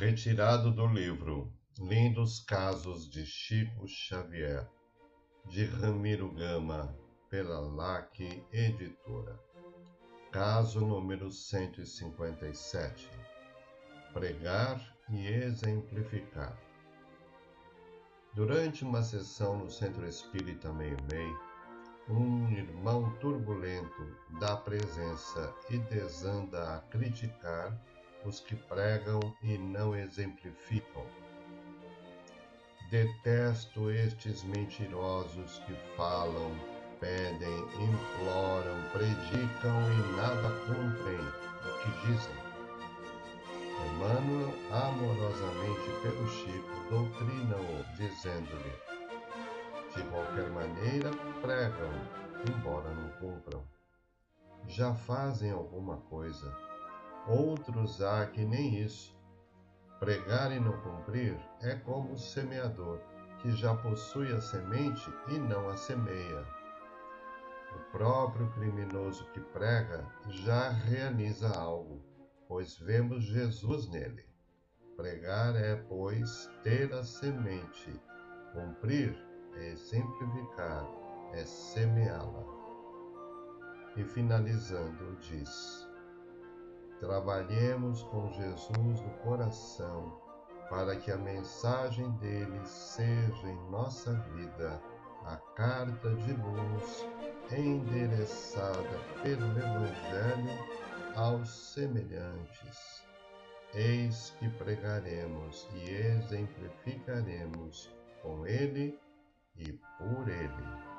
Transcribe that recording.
Retirado do livro Lindos Casos de Chico Xavier, de Ramiro Gama, pela LAC Editora. Caso número 157 Pregar e exemplificar. Durante uma sessão no Centro Espírita Meio, um irmão turbulento dá presença e desanda a criticar os que pregam e não exemplificam. Detesto estes mentirosos que falam, pedem, imploram, predicam e nada cumprem o que dizem. Emmanuel, amorosamente pelo Chico, doutrina-o, dizendo-lhe: de qualquer maneira, pregam, embora não cumpram. Já fazem alguma coisa. Outros há que nem isso. Pregar e não cumprir é como o semeador, que já possui a semente e não a semeia. O próprio criminoso que prega já realiza algo, pois vemos Jesus nele. Pregar é, pois, ter a semente, cumprir é simplificar, é semeá-la. E finalizando, diz: Trabalhemos com Jesus no coração para que a mensagem dele seja em nossa vida a carta de luz endereçada pelo Evangelho aos semelhantes. Eis que pregaremos e exemplificaremos com ele e por ele.